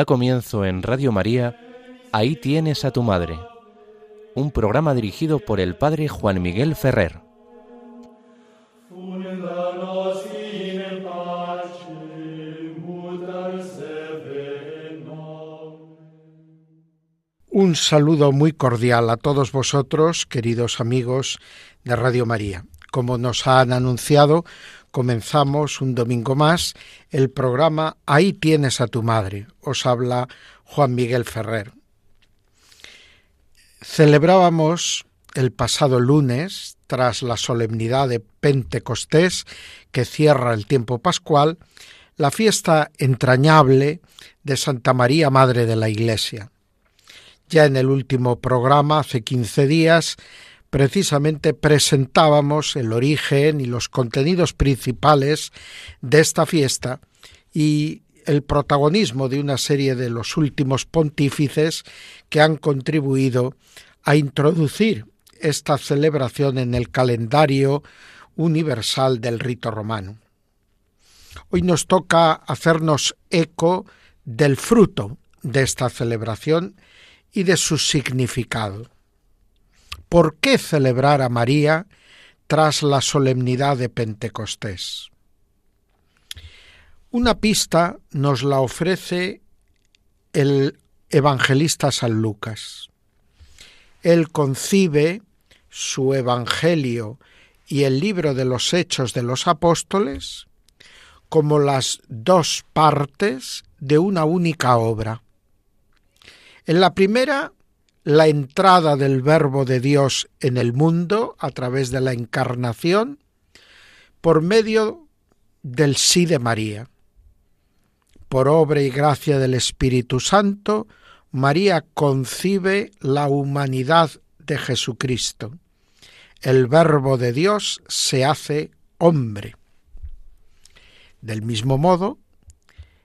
Da comienzo en Radio María, Ahí tienes a tu madre, un programa dirigido por el Padre Juan Miguel Ferrer. Un saludo muy cordial a todos vosotros, queridos amigos de Radio María. Como nos han anunciado, comenzamos un domingo más el programa Ahí tienes a tu madre. Os habla Juan Miguel Ferrer. Celebrábamos el pasado lunes, tras la solemnidad de Pentecostés que cierra el tiempo pascual, la fiesta entrañable de Santa María, Madre de la Iglesia. Ya en el último programa, hace quince días, precisamente presentábamos el origen y los contenidos principales de esta fiesta y el protagonismo de una serie de los últimos pontífices que han contribuido a introducir esta celebración en el calendario universal del rito romano. Hoy nos toca hacernos eco del fruto de esta celebración y de su significado. ¿Por qué celebrar a María tras la solemnidad de Pentecostés? Una pista nos la ofrece el evangelista San Lucas. Él concibe su Evangelio y el libro de los Hechos de los Apóstoles como las dos partes de una única obra. En la primera la entrada del Verbo de Dios en el mundo a través de la encarnación por medio del sí de María. Por obra y gracia del Espíritu Santo, María concibe la humanidad de Jesucristo. El Verbo de Dios se hace hombre. Del mismo modo,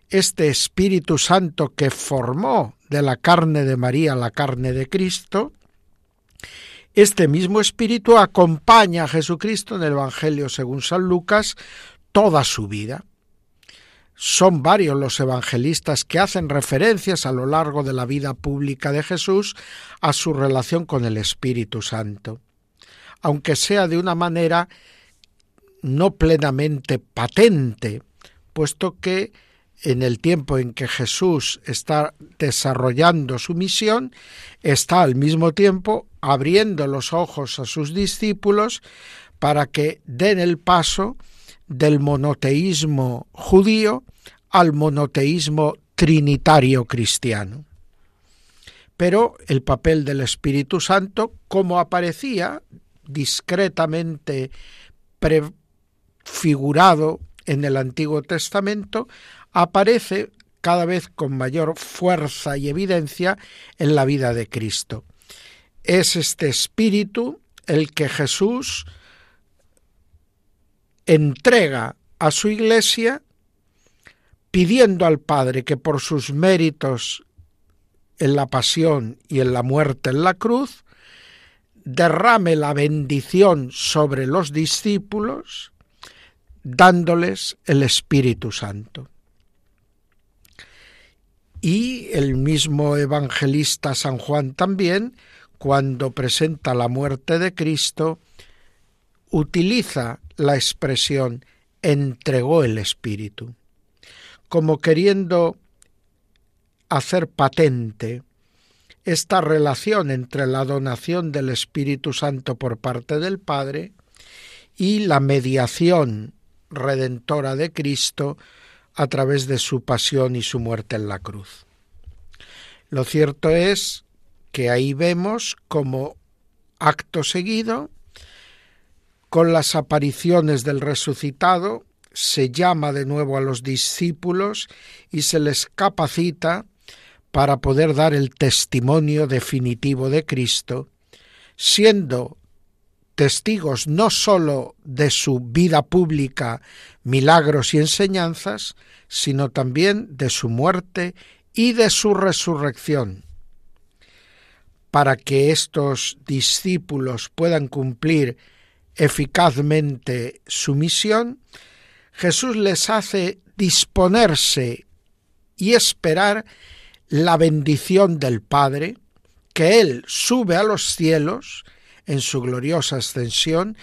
este Espíritu Santo que formó de la carne de María la carne de Cristo, este mismo Espíritu acompaña a Jesucristo en el Evangelio según San Lucas toda su vida. Son varios los evangelistas que hacen referencias a lo largo de la vida pública de Jesús a su relación con el Espíritu Santo, aunque sea de una manera no plenamente patente, puesto que en el tiempo en que Jesús está desarrollando su misión, está al mismo tiempo abriendo los ojos a sus discípulos para que den el paso del monoteísmo judío al monoteísmo trinitario cristiano. Pero el papel del Espíritu Santo, como aparecía discretamente prefigurado en el Antiguo Testamento, aparece cada vez con mayor fuerza y evidencia en la vida de Cristo. Es este espíritu el que Jesús entrega a su iglesia pidiendo al Padre que por sus méritos en la pasión y en la muerte en la cruz, derrame la bendición sobre los discípulos, dándoles el Espíritu Santo. Y el mismo evangelista San Juan también, cuando presenta la muerte de Cristo, utiliza la expresión entregó el Espíritu, como queriendo hacer patente esta relación entre la donación del Espíritu Santo por parte del Padre y la mediación redentora de Cristo a través de su pasión y su muerte en la cruz. Lo cierto es que ahí vemos como acto seguido, con las apariciones del resucitado, se llama de nuevo a los discípulos y se les capacita para poder dar el testimonio definitivo de Cristo, siendo testigos no sólo de su vida pública, milagros y enseñanzas, sino también de su muerte y de su resurrección. Para que estos discípulos puedan cumplir eficazmente su misión, Jesús les hace disponerse y esperar la bendición del Padre, que Él sube a los cielos en su gloriosa ascensión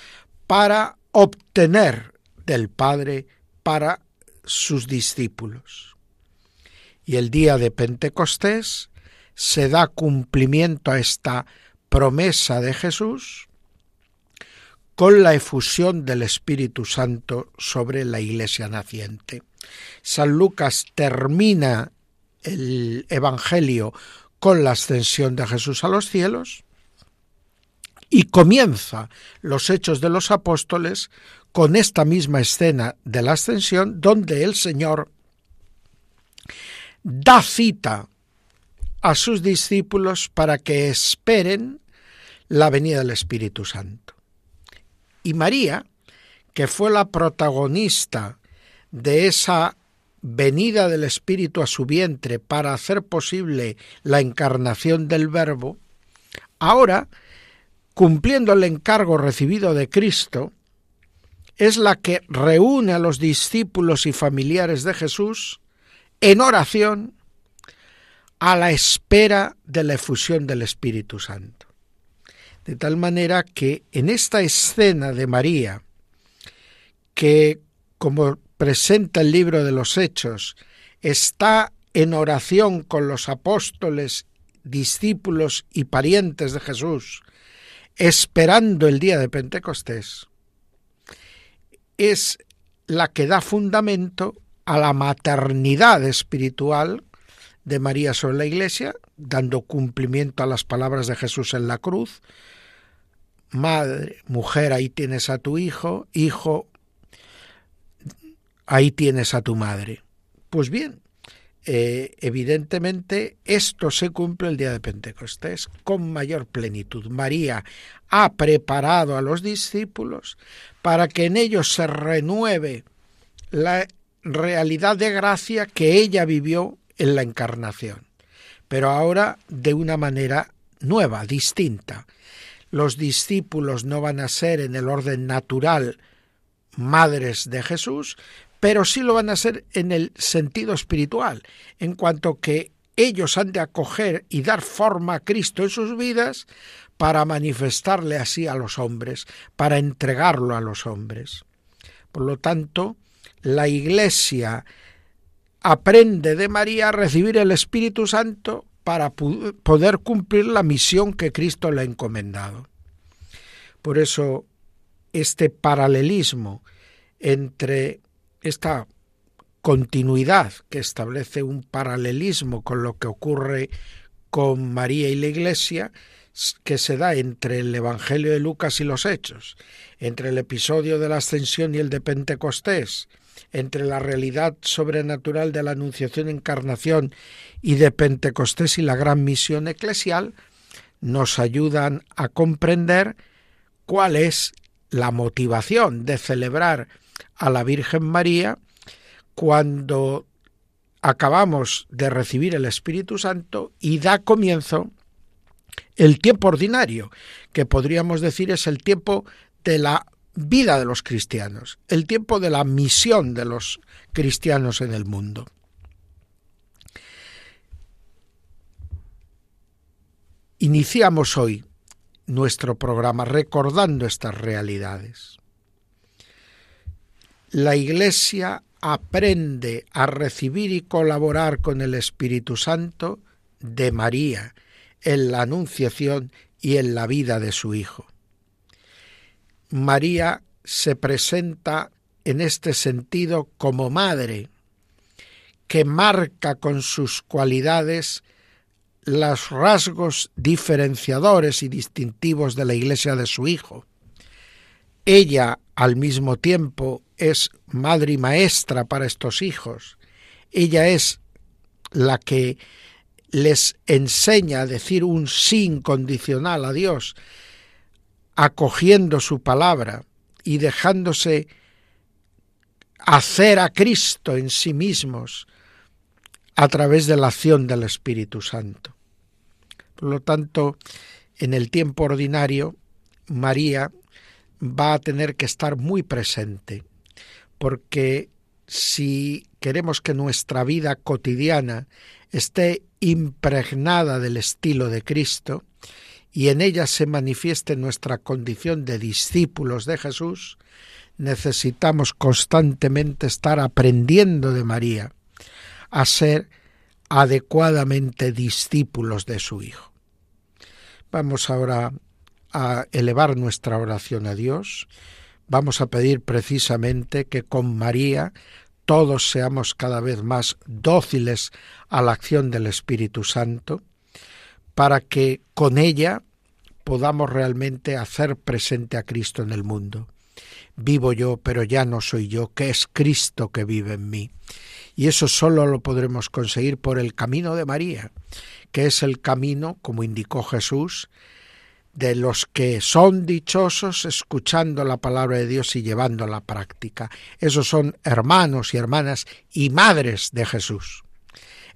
para obtener del Padre para sus discípulos. Y el día de Pentecostés se da cumplimiento a esta promesa de Jesús con la efusión del Espíritu Santo sobre la iglesia naciente. San Lucas termina el Evangelio con la ascensión de Jesús a los cielos y comienza los hechos de los apóstoles con esta misma escena de la ascensión donde el Señor da cita a sus discípulos para que esperen la venida del Espíritu Santo. Y María, que fue la protagonista de esa venida del Espíritu a su vientre para hacer posible la encarnación del Verbo, ahora, cumpliendo el encargo recibido de Cristo, es la que reúne a los discípulos y familiares de Jesús en oración a la espera de la efusión del Espíritu Santo. De tal manera que en esta escena de María, que como presenta el libro de los Hechos, está en oración con los apóstoles, discípulos y parientes de Jesús, esperando el día de Pentecostés, es la que da fundamento a la maternidad espiritual de María sobre la Iglesia, dando cumplimiento a las palabras de Jesús en la cruz. Madre, mujer, ahí tienes a tu hijo, hijo, ahí tienes a tu madre. Pues bien, eh, evidentemente esto se cumple el día de Pentecostés con mayor plenitud. María ha preparado a los discípulos para que en ellos se renueve la realidad de gracia que ella vivió en la encarnación, pero ahora de una manera nueva, distinta. Los discípulos no van a ser en el orden natural madres de Jesús, pero sí lo van a ser en el sentido espiritual, en cuanto que ellos han de acoger y dar forma a Cristo en sus vidas para manifestarle así a los hombres, para entregarlo a los hombres. Por lo tanto, la Iglesia aprende de María a recibir el Espíritu Santo para poder cumplir la misión que Cristo le ha encomendado. Por eso, este paralelismo entre esta continuidad que establece un paralelismo con lo que ocurre con María y la Iglesia, que se da entre el Evangelio de Lucas y los Hechos, entre el episodio de la Ascensión y el de Pentecostés, entre la realidad sobrenatural de la Anunciación Encarnación y de Pentecostés y la gran misión eclesial, nos ayudan a comprender cuál es la motivación de celebrar a la Virgen María cuando acabamos de recibir el Espíritu Santo y da comienzo el tiempo ordinario, que podríamos decir es el tiempo de la vida de los cristianos, el tiempo de la misión de los cristianos en el mundo. Iniciamos hoy nuestro programa recordando estas realidades la Iglesia aprende a recibir y colaborar con el Espíritu Santo de María en la anunciación y en la vida de su Hijo. María se presenta en este sentido como madre, que marca con sus cualidades los rasgos diferenciadores y distintivos de la Iglesia de su Hijo. Ella, al mismo tiempo, es madre y maestra para estos hijos. Ella es la que les enseña a decir un sí incondicional a Dios, acogiendo su palabra y dejándose hacer a Cristo en sí mismos a través de la acción del Espíritu Santo. Por lo tanto, en el tiempo ordinario, María va a tener que estar muy presente porque si queremos que nuestra vida cotidiana esté impregnada del estilo de Cristo y en ella se manifieste nuestra condición de discípulos de Jesús, necesitamos constantemente estar aprendiendo de María a ser adecuadamente discípulos de su Hijo. Vamos ahora a elevar nuestra oración a Dios. Vamos a pedir precisamente que con María todos seamos cada vez más dóciles a la acción del Espíritu Santo, para que con ella podamos realmente hacer presente a Cristo en el mundo. Vivo yo, pero ya no soy yo, que es Cristo que vive en mí. Y eso solo lo podremos conseguir por el camino de María, que es el camino, como indicó Jesús, de los que son dichosos escuchando la palabra de Dios y llevando la práctica. Esos son hermanos y hermanas y madres de Jesús,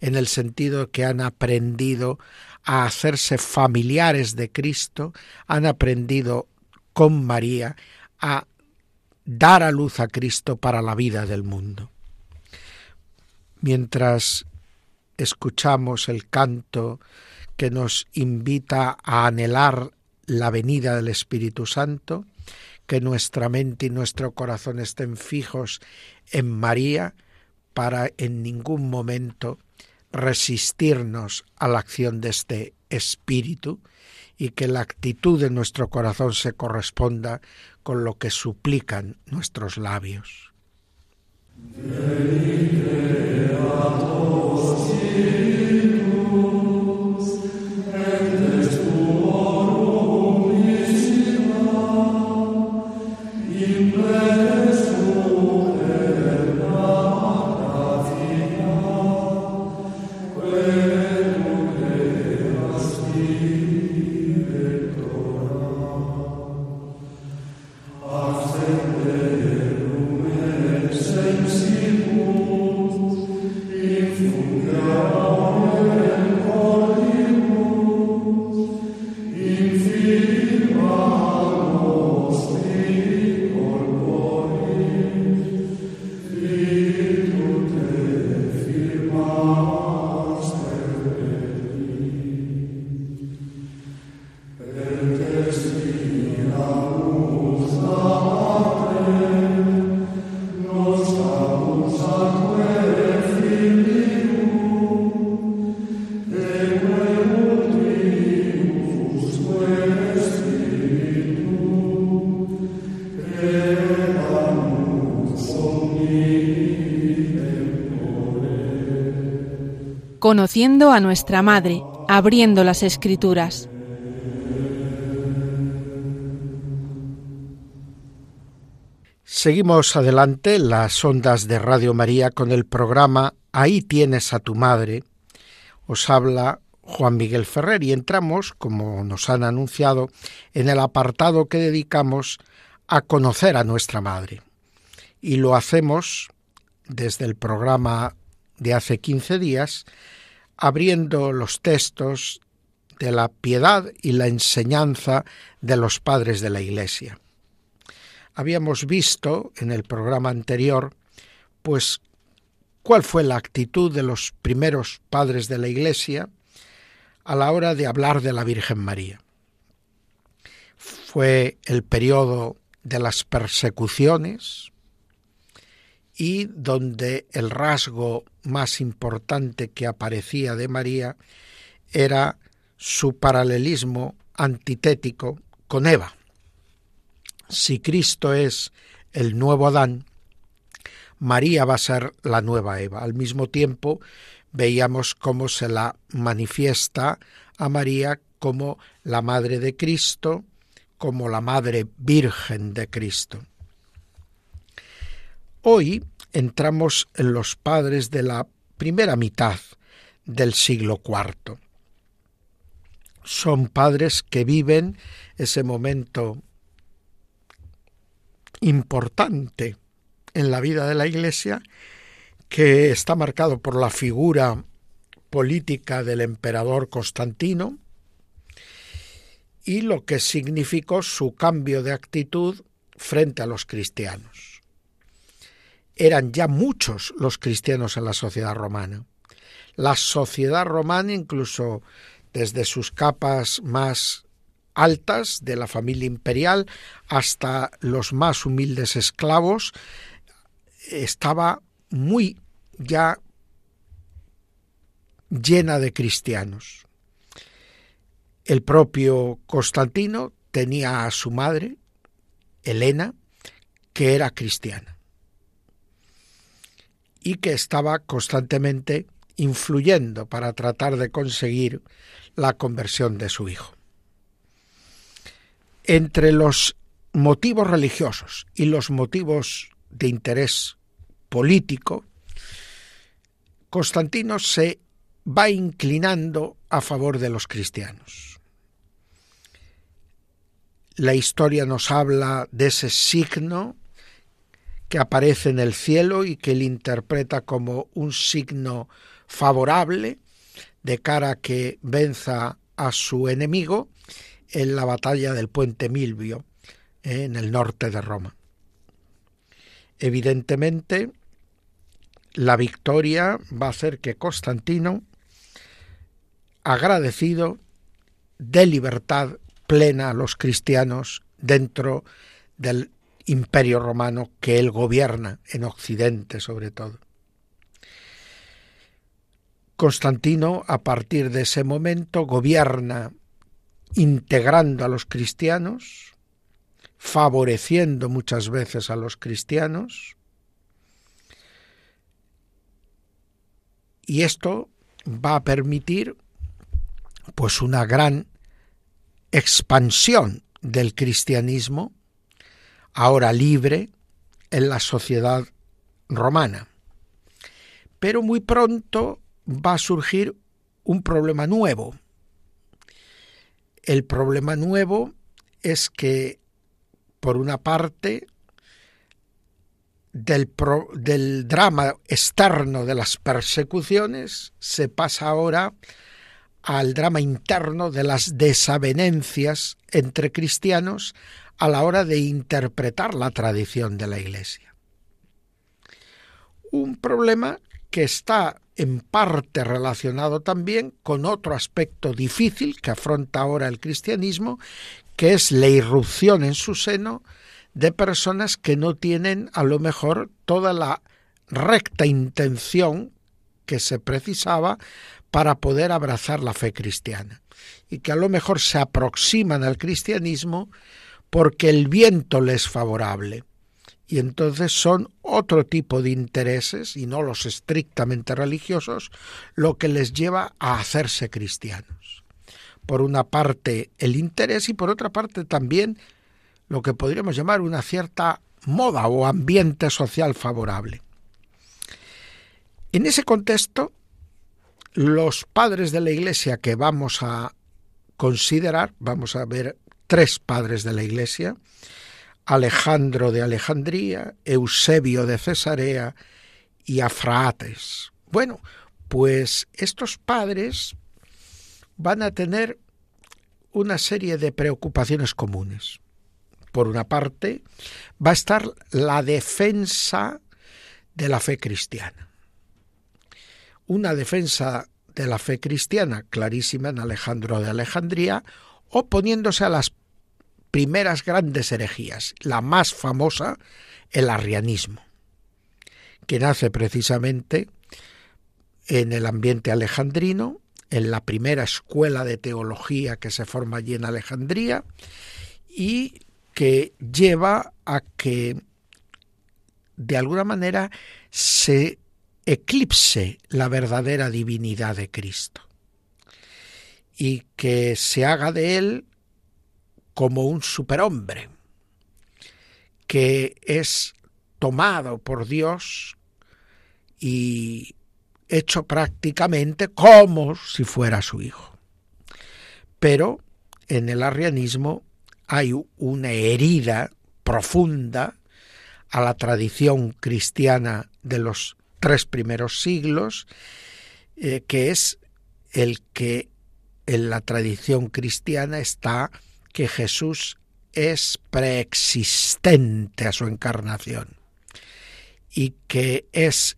en el sentido que han aprendido a hacerse familiares de Cristo, han aprendido con María a dar a luz a Cristo para la vida del mundo. Mientras escuchamos el canto que nos invita a anhelar la venida del Espíritu Santo, que nuestra mente y nuestro corazón estén fijos en María para en ningún momento resistirnos a la acción de este Espíritu y que la actitud de nuestro corazón se corresponda con lo que suplican nuestros labios. Conociendo a nuestra Madre, abriendo las Escrituras. Seguimos adelante las ondas de Radio María con el programa Ahí tienes a tu madre. Os habla Juan Miguel Ferrer y entramos, como nos han anunciado, en el apartado que dedicamos a conocer a nuestra madre. Y lo hacemos desde el programa de hace 15 días abriendo los textos de la piedad y la enseñanza de los padres de la Iglesia. Habíamos visto en el programa anterior, pues, cuál fue la actitud de los primeros padres de la Iglesia a la hora de hablar de la Virgen María. Fue el periodo de las persecuciones, y donde el rasgo más importante que aparecía de María era su paralelismo antitético con Eva. Si Cristo es el nuevo Adán, María va a ser la nueva Eva. Al mismo tiempo, veíamos cómo se la manifiesta a María como la Madre de Cristo, como la Madre Virgen de Cristo. Hoy entramos en los padres de la primera mitad del siglo IV. Son padres que viven ese momento importante en la vida de la Iglesia que está marcado por la figura política del emperador Constantino y lo que significó su cambio de actitud frente a los cristianos eran ya muchos los cristianos en la sociedad romana. La sociedad romana, incluso desde sus capas más altas de la familia imperial hasta los más humildes esclavos, estaba muy ya llena de cristianos. El propio Constantino tenía a su madre, Elena, que era cristiana y que estaba constantemente influyendo para tratar de conseguir la conversión de su hijo. Entre los motivos religiosos y los motivos de interés político, Constantino se va inclinando a favor de los cristianos. La historia nos habla de ese signo que aparece en el cielo y que él interpreta como un signo favorable de cara a que venza a su enemigo en la batalla del puente Milvio en el norte de Roma. Evidentemente, la victoria va a hacer que Constantino, agradecido, dé libertad plena a los cristianos dentro del imperio romano que él gobierna en Occidente sobre todo. Constantino, a partir de ese momento, gobierna integrando a los cristianos, favoreciendo muchas veces a los cristianos, y esto va a permitir pues una gran expansión del cristianismo ahora libre en la sociedad romana. Pero muy pronto va a surgir un problema nuevo. El problema nuevo es que, por una parte, del, del, drama externo de las persecuciones se pasa ahora al drama interno de las desavenencias entre cristianos a la hora de interpretar la tradición de la Iglesia. Un problema que está en parte relacionado también con otro aspecto difícil que afronta ahora el cristianismo, que es la irrupción en su seno de personas que no tienen a lo mejor toda la recta intención que se precisaba para poder abrazar la fe cristiana y que a lo mejor se aproximan al cristianismo porque el viento les es favorable y entonces son otro tipo de intereses y no los estrictamente religiosos lo que les lleva a hacerse cristianos. Por una parte el interés y por otra parte también lo que podríamos llamar una cierta moda o ambiente social favorable. En ese contexto, los padres de la Iglesia que vamos a considerar, vamos a ver tres padres de la Iglesia, Alejandro de Alejandría, Eusebio de Cesarea y Afraates. Bueno, pues estos padres van a tener una serie de preocupaciones comunes. Por una parte, va a estar la defensa de la fe cristiana. Una defensa de la fe cristiana clarísima en Alejandro de Alejandría, oponiéndose a las primeras grandes herejías, la más famosa, el arrianismo, que nace precisamente en el ambiente alejandrino, en la primera escuela de teología que se forma allí en Alejandría, y que lleva a que de alguna manera se eclipse la verdadera divinidad de Cristo y que se haga de él como un superhombre que es tomado por Dios y hecho prácticamente como si fuera su hijo. Pero en el arrianismo hay una herida profunda a la tradición cristiana de los tres primeros siglos, eh, que es el que en la tradición cristiana está que Jesús es preexistente a su encarnación y que es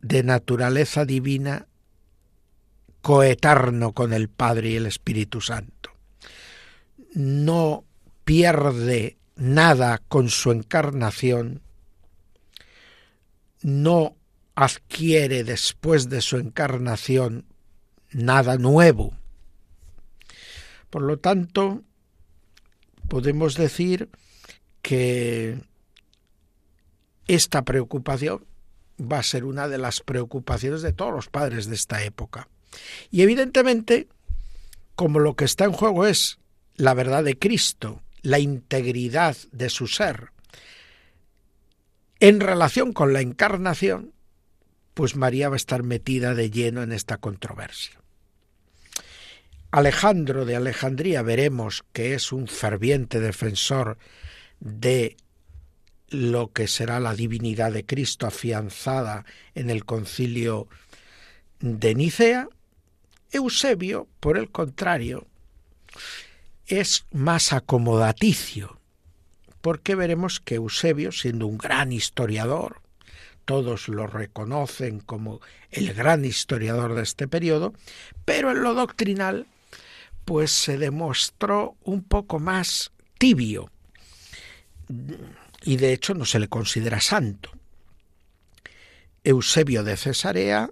de naturaleza divina coeterno con el Padre y el Espíritu Santo. No pierde nada con su encarnación, no adquiere después de su encarnación nada nuevo. Por lo tanto, podemos decir que esta preocupación va a ser una de las preocupaciones de todos los padres de esta época. Y evidentemente, como lo que está en juego es la verdad de Cristo, la integridad de su ser, en relación con la encarnación, pues María va a estar metida de lleno en esta controversia. Alejandro de Alejandría veremos que es un ferviente defensor de lo que será la divinidad de Cristo afianzada en el concilio de Nicea, Eusebio, por el contrario, es más acomodaticio, porque veremos que Eusebio, siendo un gran historiador, todos lo reconocen como el gran historiador de este periodo, pero en lo doctrinal, pues se demostró un poco más tibio, y de hecho no se le considera santo. Eusebio de Cesarea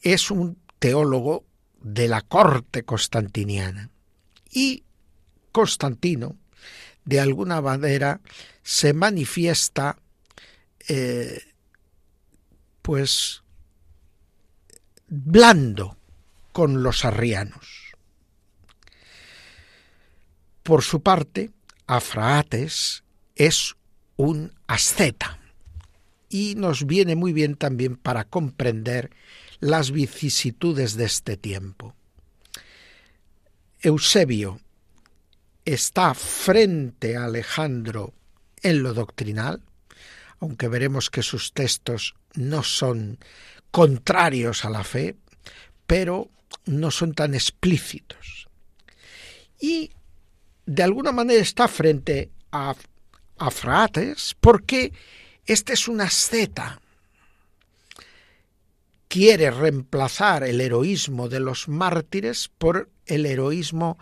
es un teólogo de la corte constantiniana. Y Constantino de alguna manera se manifiesta eh, pues blando con los arrianos. Por su parte, Afraates es un asceta y nos viene muy bien también para comprender las vicisitudes de este tiempo. Eusebio está frente a Alejandro en lo doctrinal, aunque veremos que sus textos no son contrarios a la fe, pero no son tan explícitos. Y de alguna manera está frente a, a Frates porque este es una asceta. Quiere reemplazar el heroísmo de los mártires por el heroísmo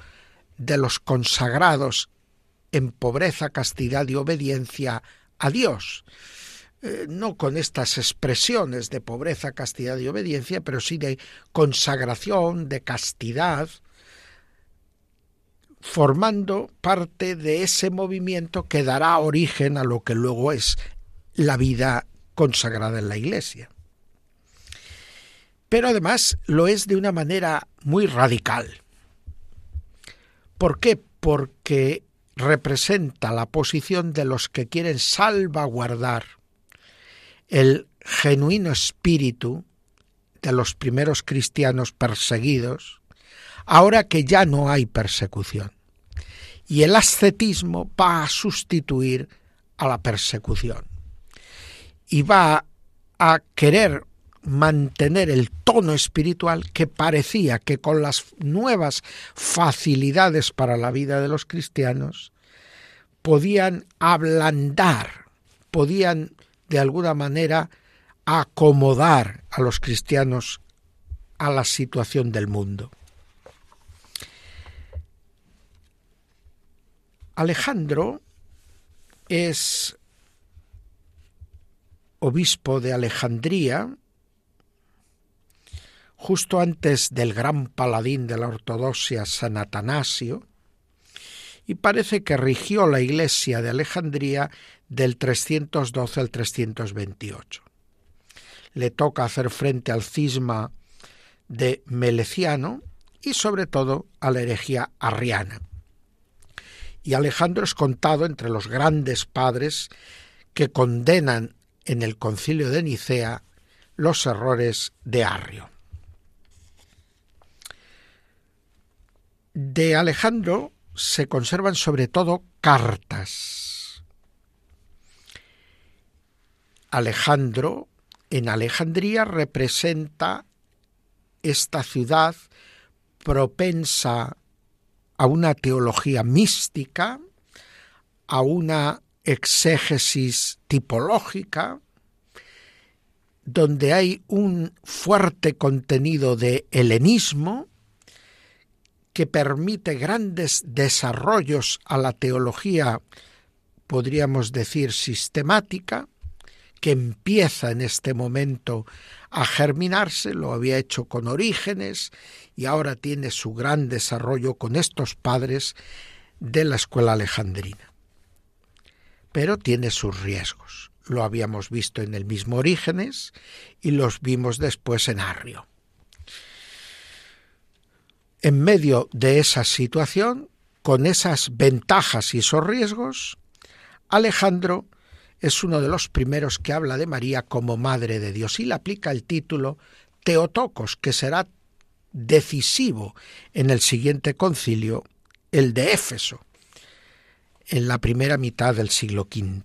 de los consagrados en pobreza, castidad y obediencia a Dios. Eh, no con estas expresiones de pobreza, castidad y obediencia, pero sí de consagración, de castidad, formando parte de ese movimiento que dará origen a lo que luego es la vida consagrada en la Iglesia. Pero además lo es de una manera muy radical. ¿Por qué? Porque representa la posición de los que quieren salvaguardar el genuino espíritu de los primeros cristianos perseguidos, ahora que ya no hay persecución. Y el ascetismo va a sustituir a la persecución. Y va a querer mantener el tono espiritual que parecía que con las nuevas facilidades para la vida de los cristianos podían ablandar, podían de alguna manera acomodar a los cristianos a la situación del mundo. Alejandro es obispo de Alejandría, justo antes del gran paladín de la ortodoxia San Atanasio, y parece que rigió la iglesia de Alejandría del 312 al 328. Le toca hacer frente al cisma de Meleciano y sobre todo a la herejía arriana y Alejandro es contado entre los grandes padres que condenan en el concilio de Nicea los errores de Arrio. De Alejandro se conservan sobre todo cartas. Alejandro en Alejandría representa esta ciudad propensa a una teología mística, a una exégesis tipológica, donde hay un fuerte contenido de helenismo que permite grandes desarrollos a la teología, podríamos decir, sistemática, que empieza en este momento a germinarse, lo había hecho con Orígenes y ahora tiene su gran desarrollo con estos padres de la escuela alejandrina. Pero tiene sus riesgos. Lo habíamos visto en el mismo Orígenes y los vimos después en Arrio. En medio de esa situación, con esas ventajas y esos riesgos, Alejandro es uno de los primeros que habla de María como Madre de Dios y le aplica el título Teotocos, que será decisivo en el siguiente concilio, el de Éfeso, en la primera mitad del siglo V.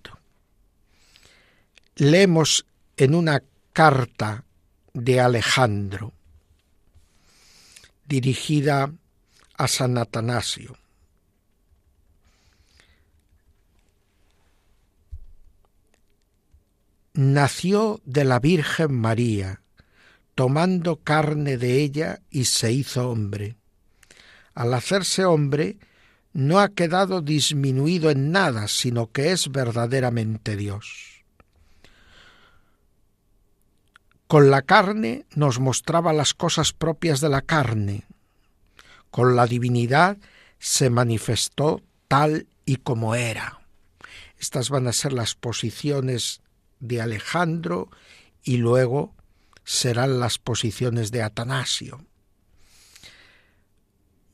Leemos en una carta de Alejandro, dirigida a San Atanasio. Nació de la Virgen María, tomando carne de ella y se hizo hombre. Al hacerse hombre, no ha quedado disminuido en nada, sino que es verdaderamente Dios. Con la carne nos mostraba las cosas propias de la carne. Con la divinidad se manifestó tal y como era. Estas van a ser las posiciones de Alejandro y luego serán las posiciones de Atanasio.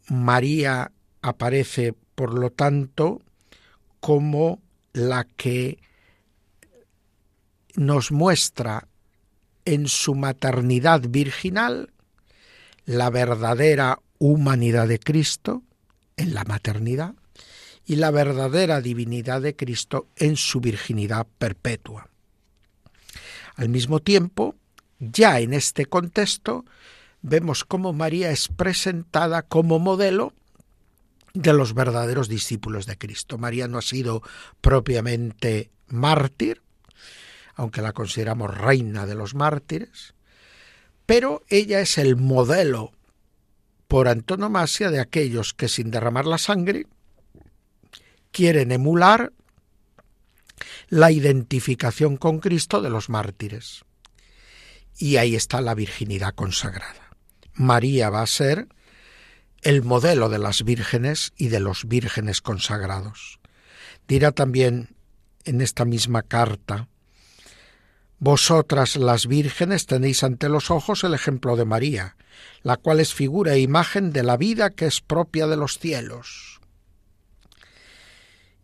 María aparece, por lo tanto, como la que nos muestra en su maternidad virginal la verdadera humanidad de Cristo en la maternidad y la verdadera divinidad de Cristo en su virginidad perpetua. Al mismo tiempo, ya en este contexto, vemos cómo María es presentada como modelo de los verdaderos discípulos de Cristo. María no ha sido propiamente mártir, aunque la consideramos reina de los mártires, pero ella es el modelo por antonomasia de aquellos que sin derramar la sangre quieren emular la identificación con Cristo de los mártires. Y ahí está la virginidad consagrada. María va a ser el modelo de las vírgenes y de los vírgenes consagrados. Dirá también en esta misma carta, Vosotras las vírgenes tenéis ante los ojos el ejemplo de María, la cual es figura e imagen de la vida que es propia de los cielos.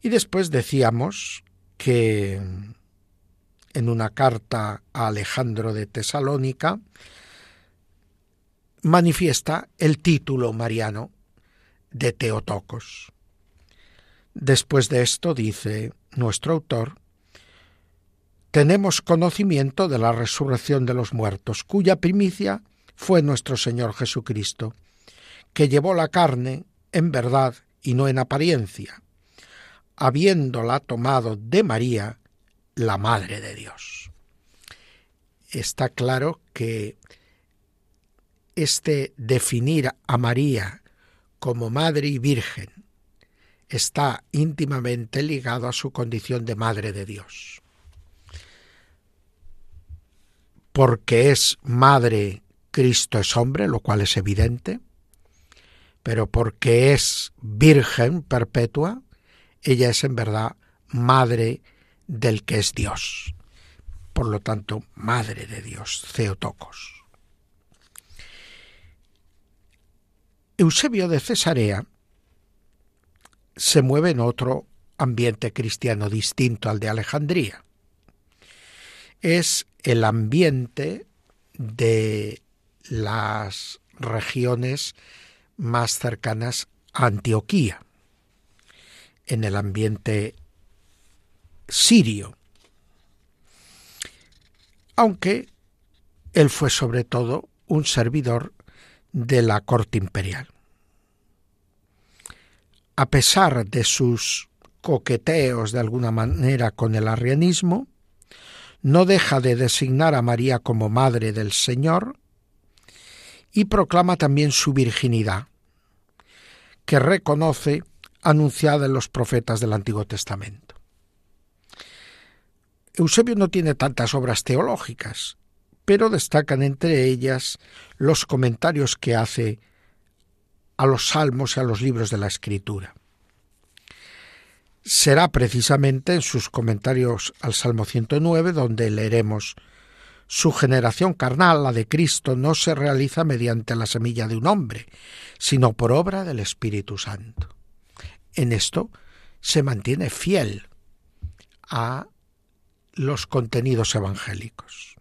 Y después decíamos que en una carta a Alejandro de Tesalónica manifiesta el título mariano de Teotocos. Después de esto dice nuestro autor, tenemos conocimiento de la resurrección de los muertos, cuya primicia fue nuestro Señor Jesucristo, que llevó la carne en verdad y no en apariencia, habiéndola tomado de María, la Madre de Dios. Está claro que este definir a María como Madre y Virgen está íntimamente ligado a su condición de Madre de Dios. Porque es Madre, Cristo es hombre, lo cual es evidente, pero porque es Virgen perpetua, ella es en verdad madre del que es Dios. Por lo tanto, madre de Dios, Theotokos. Eusebio de Cesarea se mueve en otro ambiente cristiano distinto al de Alejandría. Es el ambiente de las regiones más cercanas a Antioquía en el ambiente sirio, aunque él fue sobre todo un servidor de la corte imperial. A pesar de sus coqueteos de alguna manera con el arrianismo, no deja de designar a María como Madre del Señor y proclama también su virginidad, que reconoce anunciada en los profetas del Antiguo Testamento. Eusebio no tiene tantas obras teológicas, pero destacan entre ellas los comentarios que hace a los salmos y a los libros de la Escritura. Será precisamente en sus comentarios al Salmo 109 donde leeremos Su generación carnal, la de Cristo, no se realiza mediante la semilla de un hombre, sino por obra del Espíritu Santo. En esto se mantiene fiel a los contenidos evangélicos.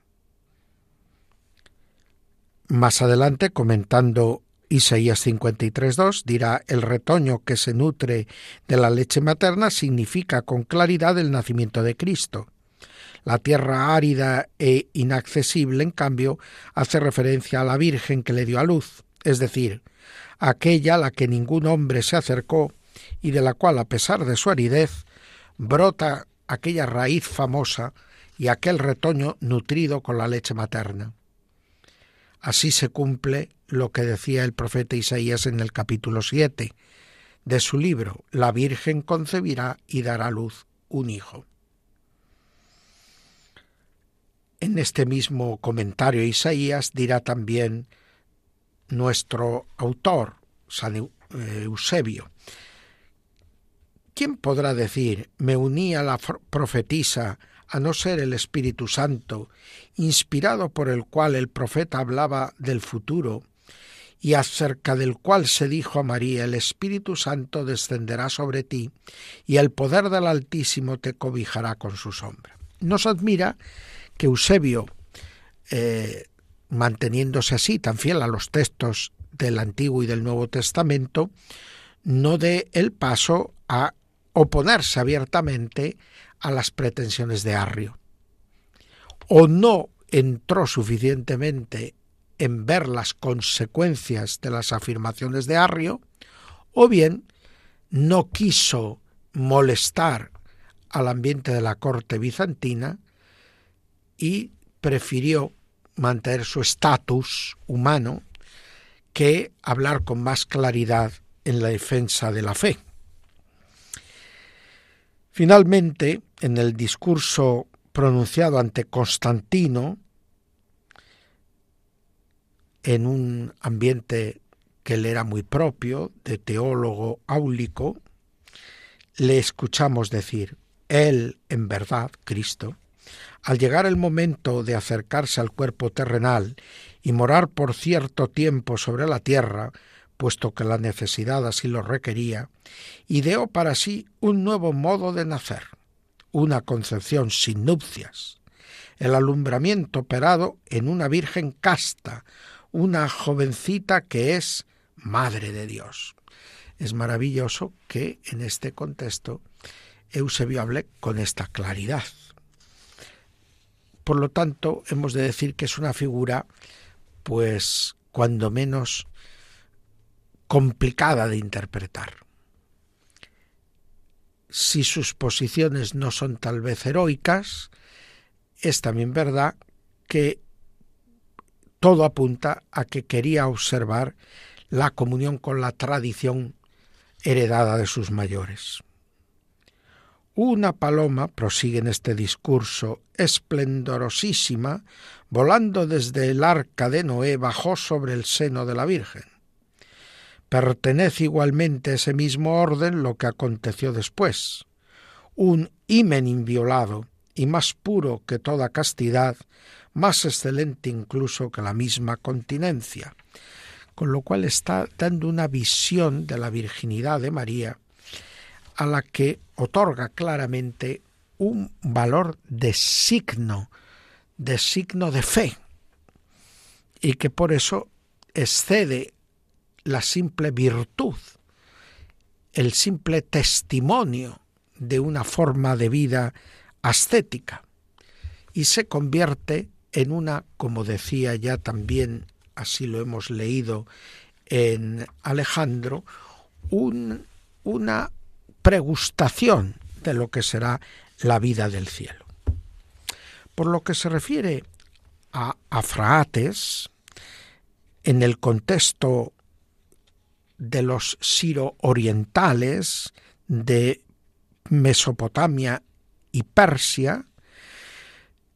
Más adelante, comentando Isaías 53.2 dirá, el retoño que se nutre de la leche materna significa con claridad el nacimiento de Cristo. La tierra árida e inaccesible, en cambio, hace referencia a la Virgen que le dio a luz, es decir, aquella a la que ningún hombre se acercó y de la cual, a pesar de su aridez, brota aquella raíz famosa y aquel retoño nutrido con la leche materna. Así se cumple lo que decía el profeta Isaías en el capítulo 7 de su libro, La Virgen concebirá y dará luz un hijo. En este mismo comentario Isaías dirá también nuestro autor, San eh, Eusebio, ¿Quién podrá decir, me uní a la profetisa a no ser el Espíritu Santo, inspirado por el cual el profeta hablaba del futuro, y acerca del cual se dijo a María, el Espíritu Santo descenderá sobre ti, y el poder del Altísimo te cobijará con su sombra. Nos admira que Eusebio, eh, manteniéndose así tan fiel a los textos del Antiguo y del Nuevo Testamento, no dé el paso a oponerse abiertamente a las pretensiones de Arrio. O no entró suficientemente en ver las consecuencias de las afirmaciones de Arrio, o bien no quiso molestar al ambiente de la corte bizantina y prefirió mantener su estatus humano que hablar con más claridad en la defensa de la fe. Finalmente, en el discurso pronunciado ante Constantino, en un ambiente que le era muy propio, de teólogo áulico, le escuchamos decir, Él, en verdad, Cristo, al llegar el momento de acercarse al cuerpo terrenal y morar por cierto tiempo sobre la tierra, puesto que la necesidad así lo requería, ideó para sí un nuevo modo de nacer, una concepción sin nupcias, el alumbramiento operado en una virgen casta, una jovencita que es Madre de Dios. Es maravilloso que en este contexto Eusebio hable con esta claridad. Por lo tanto, hemos de decir que es una figura, pues, cuando menos complicada de interpretar. Si sus posiciones no son tal vez heroicas, es también verdad que todo apunta a que quería observar la comunión con la tradición heredada de sus mayores. Una paloma, prosigue en este discurso, esplendorosísima, volando desde el arca de Noé, bajó sobre el seno de la Virgen. Pertenece igualmente a ese mismo orden lo que aconteció después. Un himen inviolado y más puro que toda castidad, más excelente incluso que la misma continencia, con lo cual está dando una visión de la virginidad de María a la que otorga claramente un valor de signo, de signo de fe, y que por eso excede la simple virtud, el simple testimonio de una forma de vida ascética y se convierte en una, como decía ya también, así lo hemos leído en Alejandro, una pregustación de lo que será la vida del cielo. Por lo que se refiere a Afraates, en el contexto de los siro-orientales de Mesopotamia y Persia,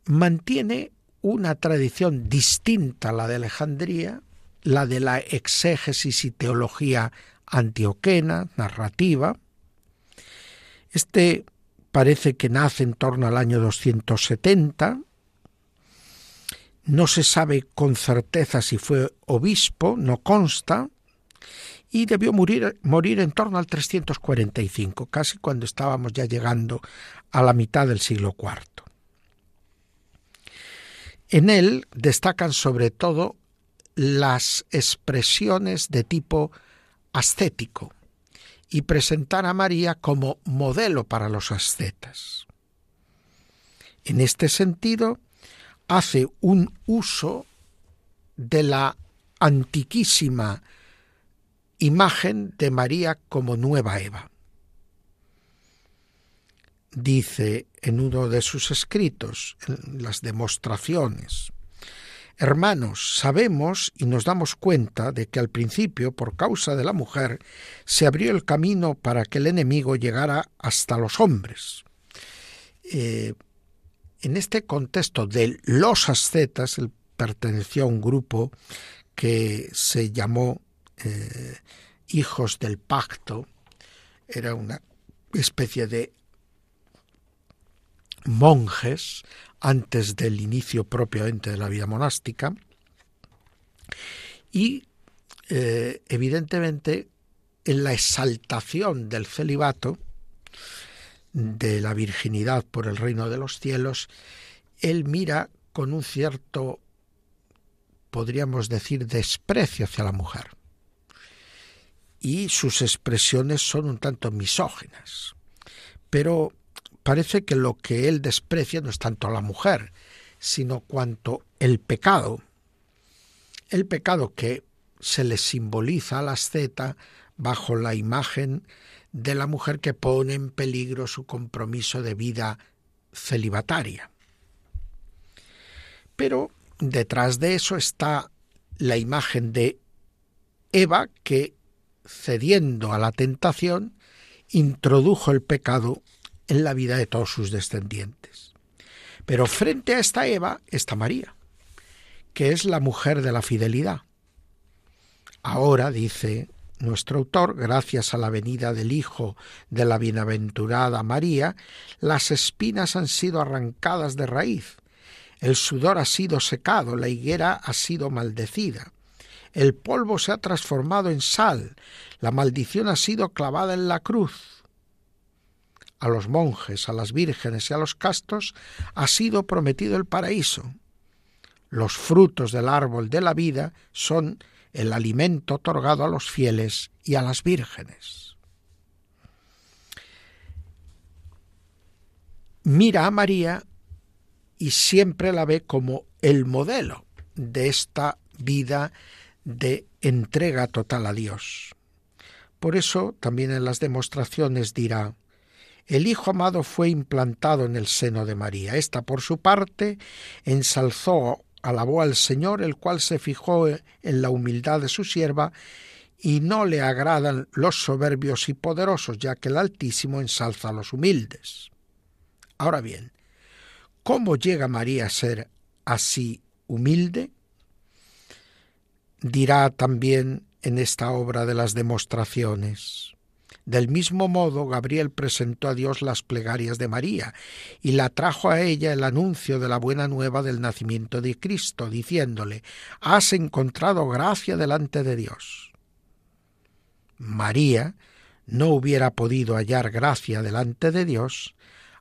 mantiene una tradición distinta a la de Alejandría, la de la exégesis y teología antioquena, narrativa. Este parece que nace en torno al año 270. No se sabe con certeza si fue obispo, no consta, y debió morir, morir en torno al 345, casi cuando estábamos ya llegando a la mitad del siglo IV. En él destacan sobre todo las expresiones de tipo ascético y presentar a María como modelo para los ascetas. En este sentido, hace un uso de la antiquísima imagen de María como nueva Eva. Dice en uno de sus escritos, en las demostraciones, Hermanos, sabemos y nos damos cuenta de que al principio, por causa de la mujer, se abrió el camino para que el enemigo llegara hasta los hombres. Eh, en este contexto de los ascetas, él perteneció a un grupo que se llamó eh, Hijos del Pacto, era una especie de monjes antes del inicio propiamente de la vida monástica y eh, evidentemente en la exaltación del celibato, de la virginidad por el reino de los cielos, él mira con un cierto, podríamos decir, desprecio hacia la mujer. Y sus expresiones son un tanto misóginas. Pero parece que lo que él desprecia no es tanto a la mujer, sino cuanto el pecado. El pecado que se le simboliza a la asceta bajo la imagen de la mujer que pone en peligro su compromiso de vida celibataria. Pero detrás de eso está la imagen de Eva que, cediendo a la tentación, introdujo el pecado en la vida de todos sus descendientes. Pero frente a esta Eva está María, que es la mujer de la fidelidad. Ahora, dice nuestro autor, gracias a la venida del Hijo de la bienaventurada María, las espinas han sido arrancadas de raíz, el sudor ha sido secado, la higuera ha sido maldecida, el polvo se ha transformado en sal, la maldición ha sido clavada en la cruz, a los monjes, a las vírgenes y a los castos ha sido prometido el paraíso. Los frutos del árbol de la vida son el alimento otorgado a los fieles y a las vírgenes. Mira a María y siempre la ve como el modelo de esta vida de entrega total a Dios. Por eso también en las demostraciones dirá, el Hijo amado fue implantado en el seno de María. Esta, por su parte, ensalzó, alabó al Señor, el cual se fijó en la humildad de su sierva, y no le agradan los soberbios y poderosos, ya que el Altísimo ensalza a los humildes. Ahora bien, ¿cómo llega María a ser así humilde? Dirá también en esta obra de las demostraciones. Del mismo modo, Gabriel presentó a Dios las plegarias de María y la trajo a ella el anuncio de la buena nueva del nacimiento de Cristo, diciéndole, Has encontrado gracia delante de Dios. María no hubiera podido hallar gracia delante de Dios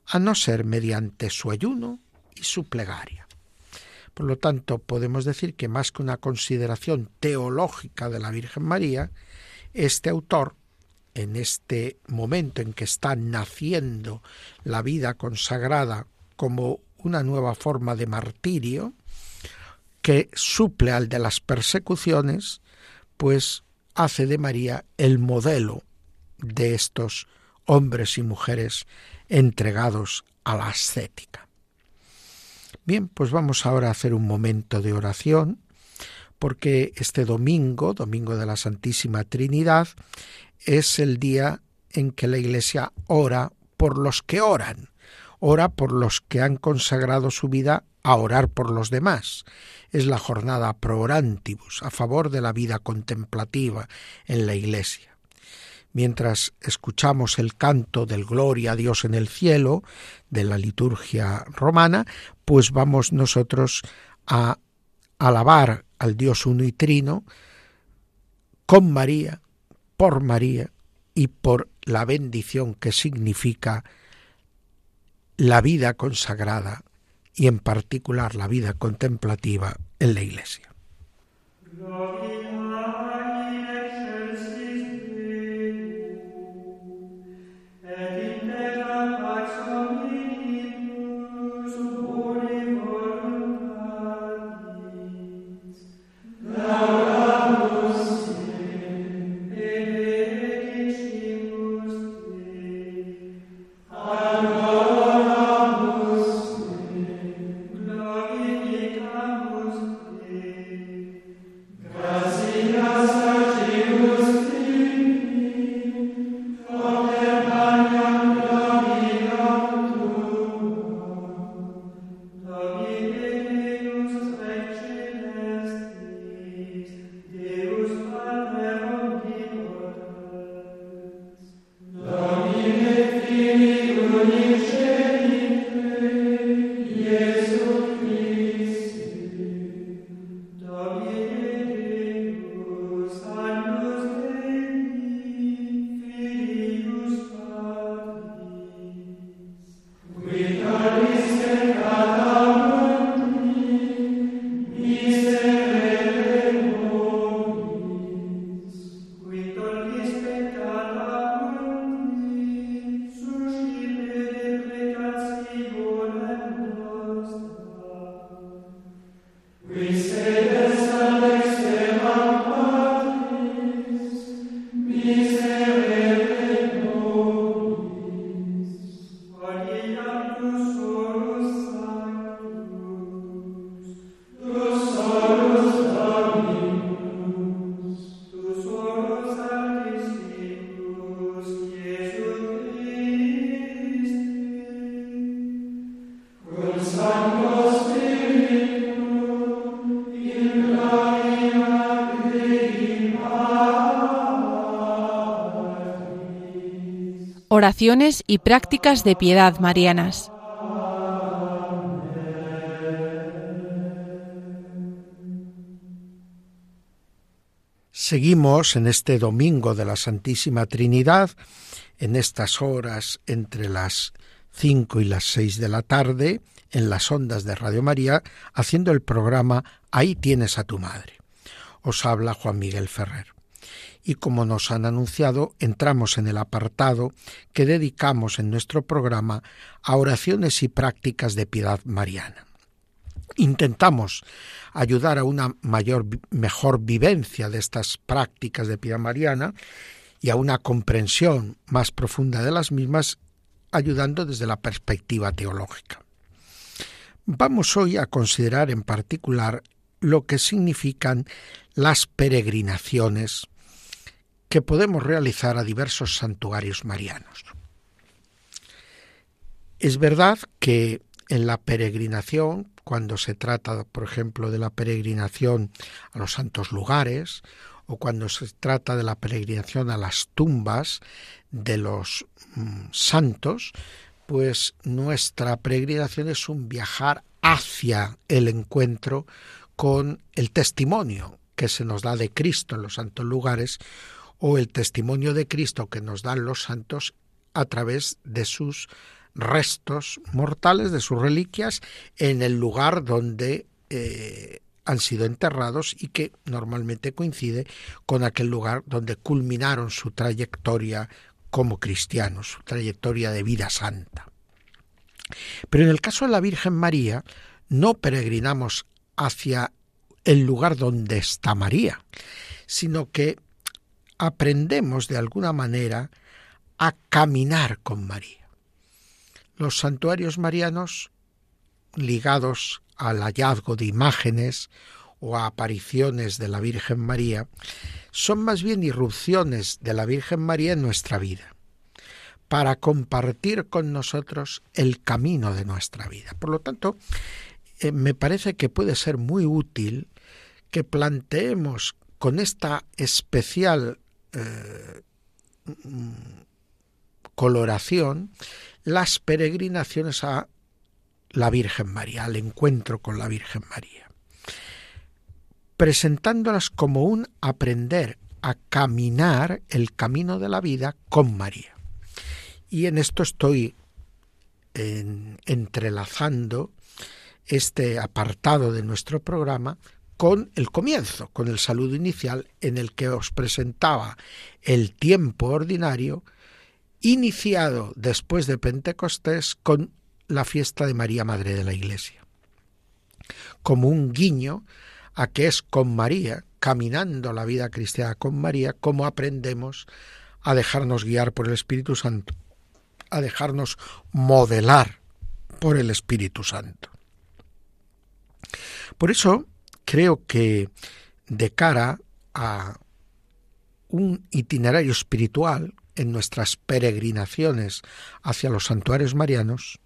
a no ser mediante su ayuno y su plegaria. Por lo tanto, podemos decir que más que una consideración teológica de la Virgen María, este autor en este momento en que está naciendo la vida consagrada como una nueva forma de martirio que suple al de las persecuciones, pues hace de María el modelo de estos hombres y mujeres entregados a la ascética. Bien, pues vamos ahora a hacer un momento de oración, porque este domingo, domingo de la Santísima Trinidad, es el día en que la Iglesia ora por los que oran, ora por los que han consagrado su vida a orar por los demás. Es la jornada pro orantibus, a favor de la vida contemplativa en la Iglesia. Mientras escuchamos el canto del Gloria a Dios en el cielo de la liturgia romana, pues vamos nosotros a alabar al Dios uno y trino con María, por María y por la bendición que significa la vida consagrada y en particular la vida contemplativa en la Iglesia. Y prácticas de piedad marianas. Seguimos en este domingo de la Santísima Trinidad, en estas horas entre las cinco y las seis de la tarde, en las ondas de Radio María, haciendo el programa Ahí tienes a tu madre. Os habla Juan Miguel Ferrer y como nos han anunciado, entramos en el apartado que dedicamos en nuestro programa a oraciones y prácticas de piedad mariana. Intentamos ayudar a una mayor, mejor vivencia de estas prácticas de piedad mariana y a una comprensión más profunda de las mismas, ayudando desde la perspectiva teológica. Vamos hoy a considerar en particular lo que significan las peregrinaciones que podemos realizar a diversos santuarios marianos. Es verdad que en la peregrinación, cuando se trata, por ejemplo, de la peregrinación a los santos lugares, o cuando se trata de la peregrinación a las tumbas de los mm, santos, pues nuestra peregrinación es un viajar hacia el encuentro con el testimonio que se nos da de Cristo en los santos lugares o el testimonio de Cristo que nos dan los santos a través de sus restos mortales, de sus reliquias, en el lugar donde eh, han sido enterrados y que normalmente coincide con aquel lugar donde culminaron su trayectoria como cristianos, su trayectoria de vida santa. Pero en el caso de la Virgen María, no peregrinamos hacia el lugar donde está María, sino que aprendemos de alguna manera a caminar con María. Los santuarios marianos ligados al hallazgo de imágenes o a apariciones de la Virgen María, son más bien irrupciones de la Virgen María en nuestra vida, para compartir con nosotros el camino de nuestra vida. Por lo tanto, eh, me parece que puede ser muy útil que planteemos con esta especial eh, coloración las peregrinaciones a la Virgen María, al encuentro con la Virgen María, presentándolas como un aprender a caminar el camino de la vida con María. Y en esto estoy entrelazando este apartado de nuestro programa con el comienzo, con el saludo inicial en el que os presentaba el tiempo ordinario iniciado después de Pentecostés con la fiesta de María Madre de la Iglesia, como un guiño a que es con María, caminando la vida cristiana con María, como aprendemos a dejarnos guiar por el Espíritu Santo, a dejarnos modelar por el Espíritu Santo. Por eso creo que de cara a un itinerario espiritual en nuestras peregrinaciones hacia los santuarios marianos,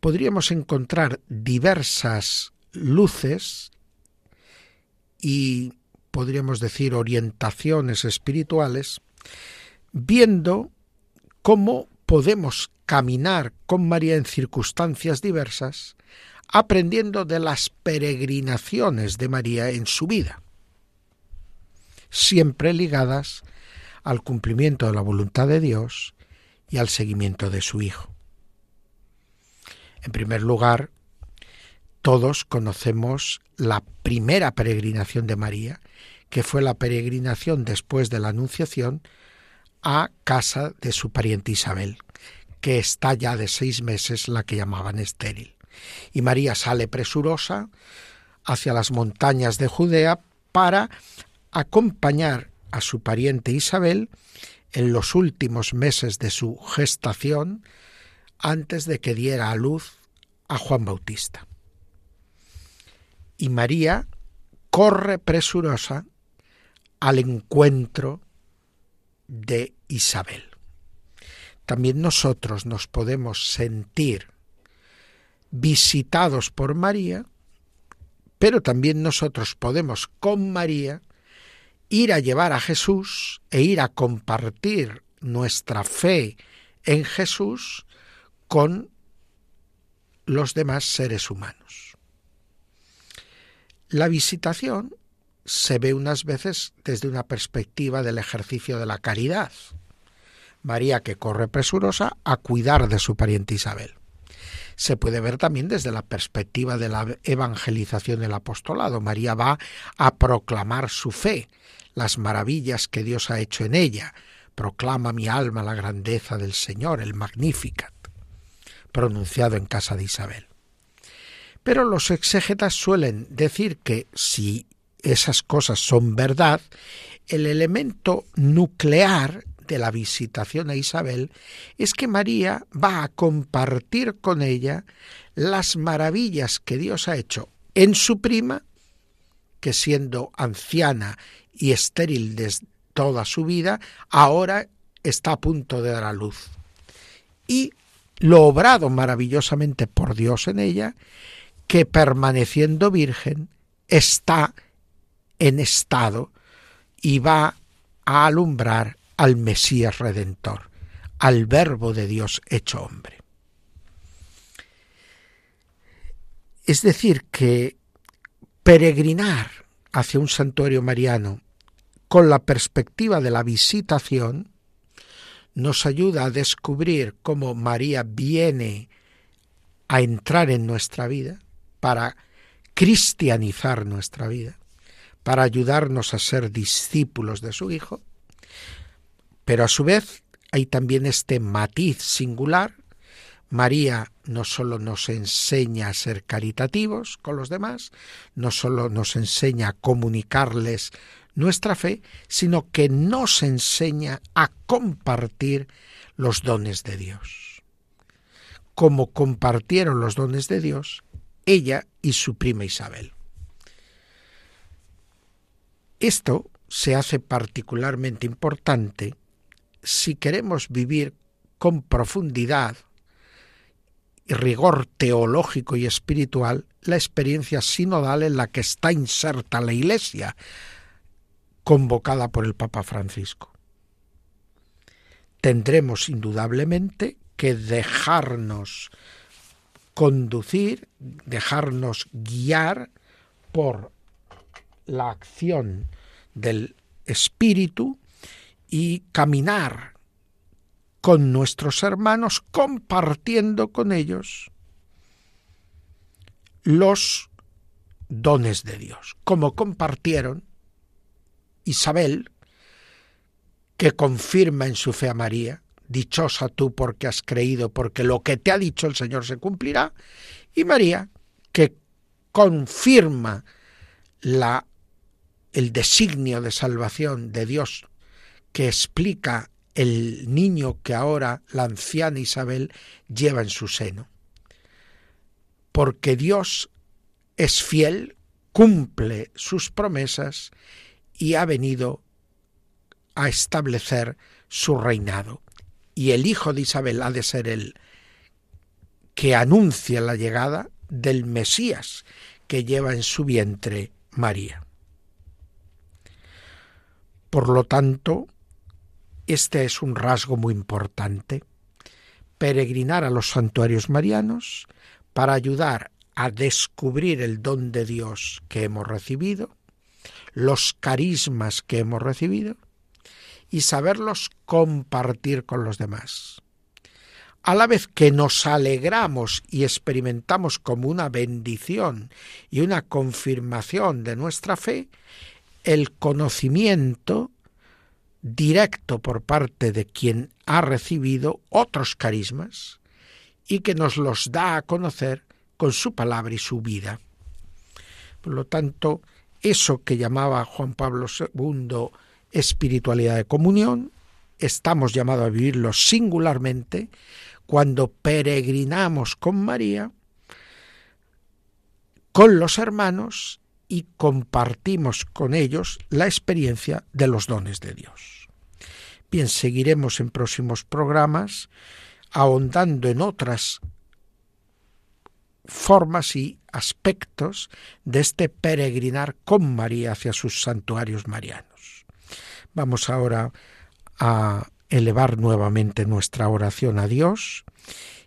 podríamos encontrar diversas luces y podríamos decir orientaciones espirituales, viendo cómo podemos caminar con María en circunstancias diversas, aprendiendo de las peregrinaciones de María en su vida, siempre ligadas al cumplimiento de la voluntad de Dios y al seguimiento de su Hijo. En primer lugar, todos conocemos la primera peregrinación de María, que fue la peregrinación después de la Anunciación a casa de su pariente Isabel, que está ya de seis meses la que llamaban estéril. Y María sale presurosa hacia las montañas de Judea para acompañar a su pariente Isabel en los últimos meses de su gestación antes de que diera a luz a Juan Bautista. Y María corre presurosa al encuentro de Isabel. También nosotros nos podemos sentir visitados por María, pero también nosotros podemos con María ir a llevar a Jesús e ir a compartir nuestra fe en Jesús con los demás seres humanos. La visitación se ve unas veces desde una perspectiva del ejercicio de la caridad. María que corre presurosa a cuidar de su pariente Isabel. Se puede ver también desde la perspectiva de la evangelización del apostolado. María va a proclamar su fe, las maravillas que Dios ha hecho en ella. Proclama mi alma la grandeza del Señor, el Magnificat pronunciado en casa de Isabel. Pero los exégetas suelen decir que si esas cosas son verdad, el elemento nuclear de la visitación a Isabel es que María va a compartir con ella las maravillas que Dios ha hecho en su prima, que siendo anciana y estéril desde toda su vida, ahora está a punto de dar a luz. Y lo obrado maravillosamente por Dios en ella, que permaneciendo virgen está en estado y va a alumbrar al Mesías Redentor, al Verbo de Dios hecho hombre. Es decir, que peregrinar hacia un santuario mariano con la perspectiva de la visitación nos ayuda a descubrir cómo María viene a entrar en nuestra vida para cristianizar nuestra vida, para ayudarnos a ser discípulos de su Hijo, pero a su vez hay también este matiz singular. María no solo nos enseña a ser caritativos con los demás, no solo nos enseña a comunicarles nuestra fe, sino que nos enseña a compartir los dones de Dios. Como compartieron los dones de Dios, ella y su prima Isabel. Esto se hace particularmente importante si queremos vivir con profundidad y rigor teológico y espiritual la experiencia sinodal en la que está inserta la Iglesia, convocada por el Papa Francisco. Tendremos indudablemente que dejarnos conducir, dejarnos guiar por la acción del Espíritu y caminar con nuestros hermanos compartiendo con ellos los dones de Dios, como compartieron Isabel, que confirma en su fe a María, dichosa tú porque has creído, porque lo que te ha dicho el Señor se cumplirá, y María, que confirma la, el designio de salvación de Dios que explica el niño que ahora la anciana Isabel lleva en su seno. Porque Dios es fiel, cumple sus promesas y ha venido a establecer su reinado. Y el hijo de Isabel ha de ser el que anuncia la llegada del Mesías que lleva en su vientre María. Por lo tanto, este es un rasgo muy importante. Peregrinar a los santuarios marianos para ayudar a descubrir el don de Dios que hemos recibido, los carismas que hemos recibido y saberlos compartir con los demás. A la vez que nos alegramos y experimentamos como una bendición y una confirmación de nuestra fe, el conocimiento directo por parte de quien ha recibido otros carismas y que nos los da a conocer con su palabra y su vida. Por lo tanto, eso que llamaba Juan Pablo II espiritualidad de comunión, estamos llamados a vivirlo singularmente cuando peregrinamos con María, con los hermanos y compartimos con ellos la experiencia de los dones de Dios. Bien, seguiremos en próximos programas ahondando en otras formas y aspectos de este peregrinar con María hacia sus santuarios marianos. Vamos ahora a elevar nuevamente nuestra oración a Dios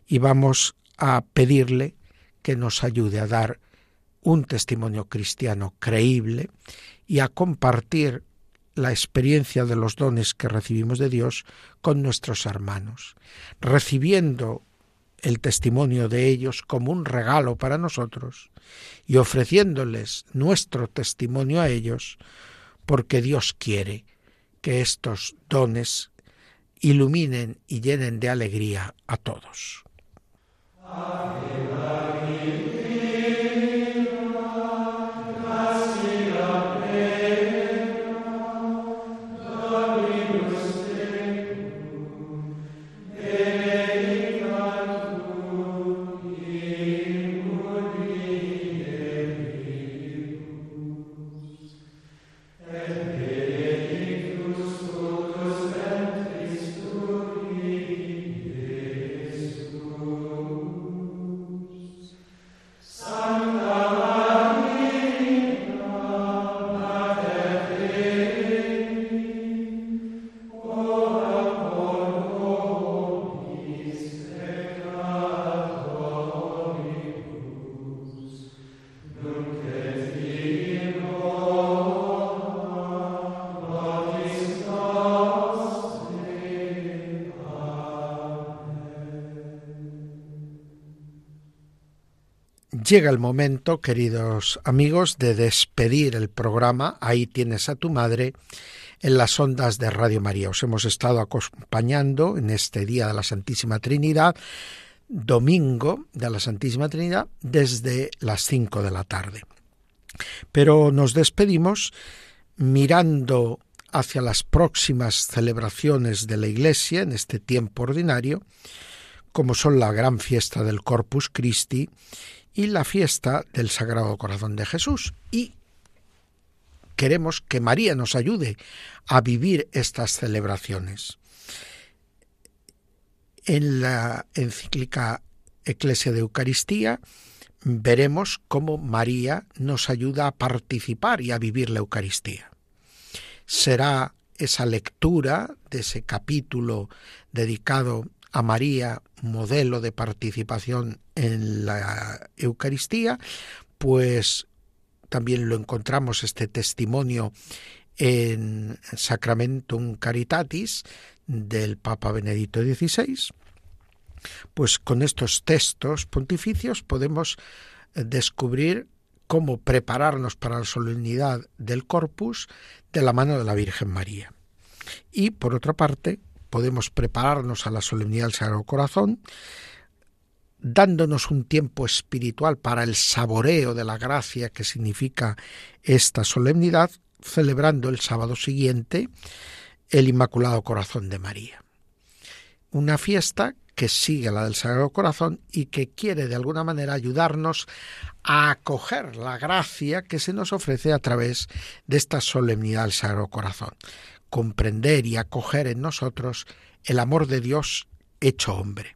y vamos a pedirle que nos ayude a dar un testimonio cristiano creíble y a compartir la experiencia de los dones que recibimos de Dios con nuestros hermanos, recibiendo el testimonio de ellos como un regalo para nosotros y ofreciéndoles nuestro testimonio a ellos, porque Dios quiere que estos dones iluminen y llenen de alegría a todos. Llega el momento, queridos amigos, de despedir el programa Ahí tienes a tu madre en las ondas de Radio María. Os hemos estado acompañando en este día de la Santísima Trinidad, domingo de la Santísima Trinidad, desde las cinco de la tarde. Pero nos despedimos mirando hacia las próximas celebraciones de la Iglesia en este tiempo ordinario, como son la gran fiesta del Corpus Christi y la fiesta del Sagrado Corazón de Jesús. Y queremos que María nos ayude a vivir estas celebraciones. En la encíclica Eclesia de Eucaristía veremos cómo María nos ayuda a participar y a vivir la Eucaristía. Será esa lectura de ese capítulo dedicado a María, modelo de participación en la Eucaristía, pues también lo encontramos este testimonio en Sacramentum Caritatis del Papa Benedicto XVI. Pues con estos textos pontificios podemos descubrir cómo prepararnos para la solemnidad del Corpus de la mano de la Virgen María. Y por otra parte, podemos prepararnos a la solemnidad del Sagrado Corazón, dándonos un tiempo espiritual para el saboreo de la gracia que significa esta solemnidad, celebrando el sábado siguiente el Inmaculado Corazón de María. Una fiesta que sigue la del Sagrado Corazón y que quiere de alguna manera ayudarnos a acoger la gracia que se nos ofrece a través de esta solemnidad del Sagrado Corazón comprender y acoger en nosotros el amor de Dios hecho hombre,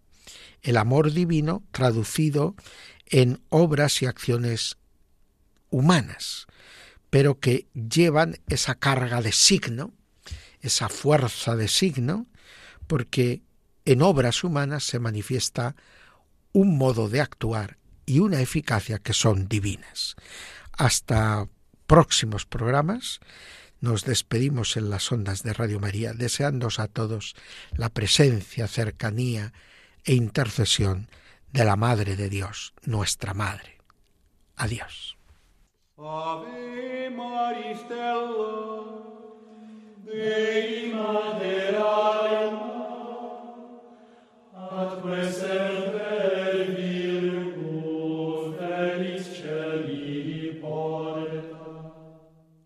el amor divino traducido en obras y acciones humanas, pero que llevan esa carga de signo, esa fuerza de signo, porque en obras humanas se manifiesta un modo de actuar y una eficacia que son divinas. Hasta próximos programas nos despedimos en las ondas de Radio María, deseándos a todos la presencia, cercanía e intercesión de la Madre de Dios, nuestra Madre. Adiós.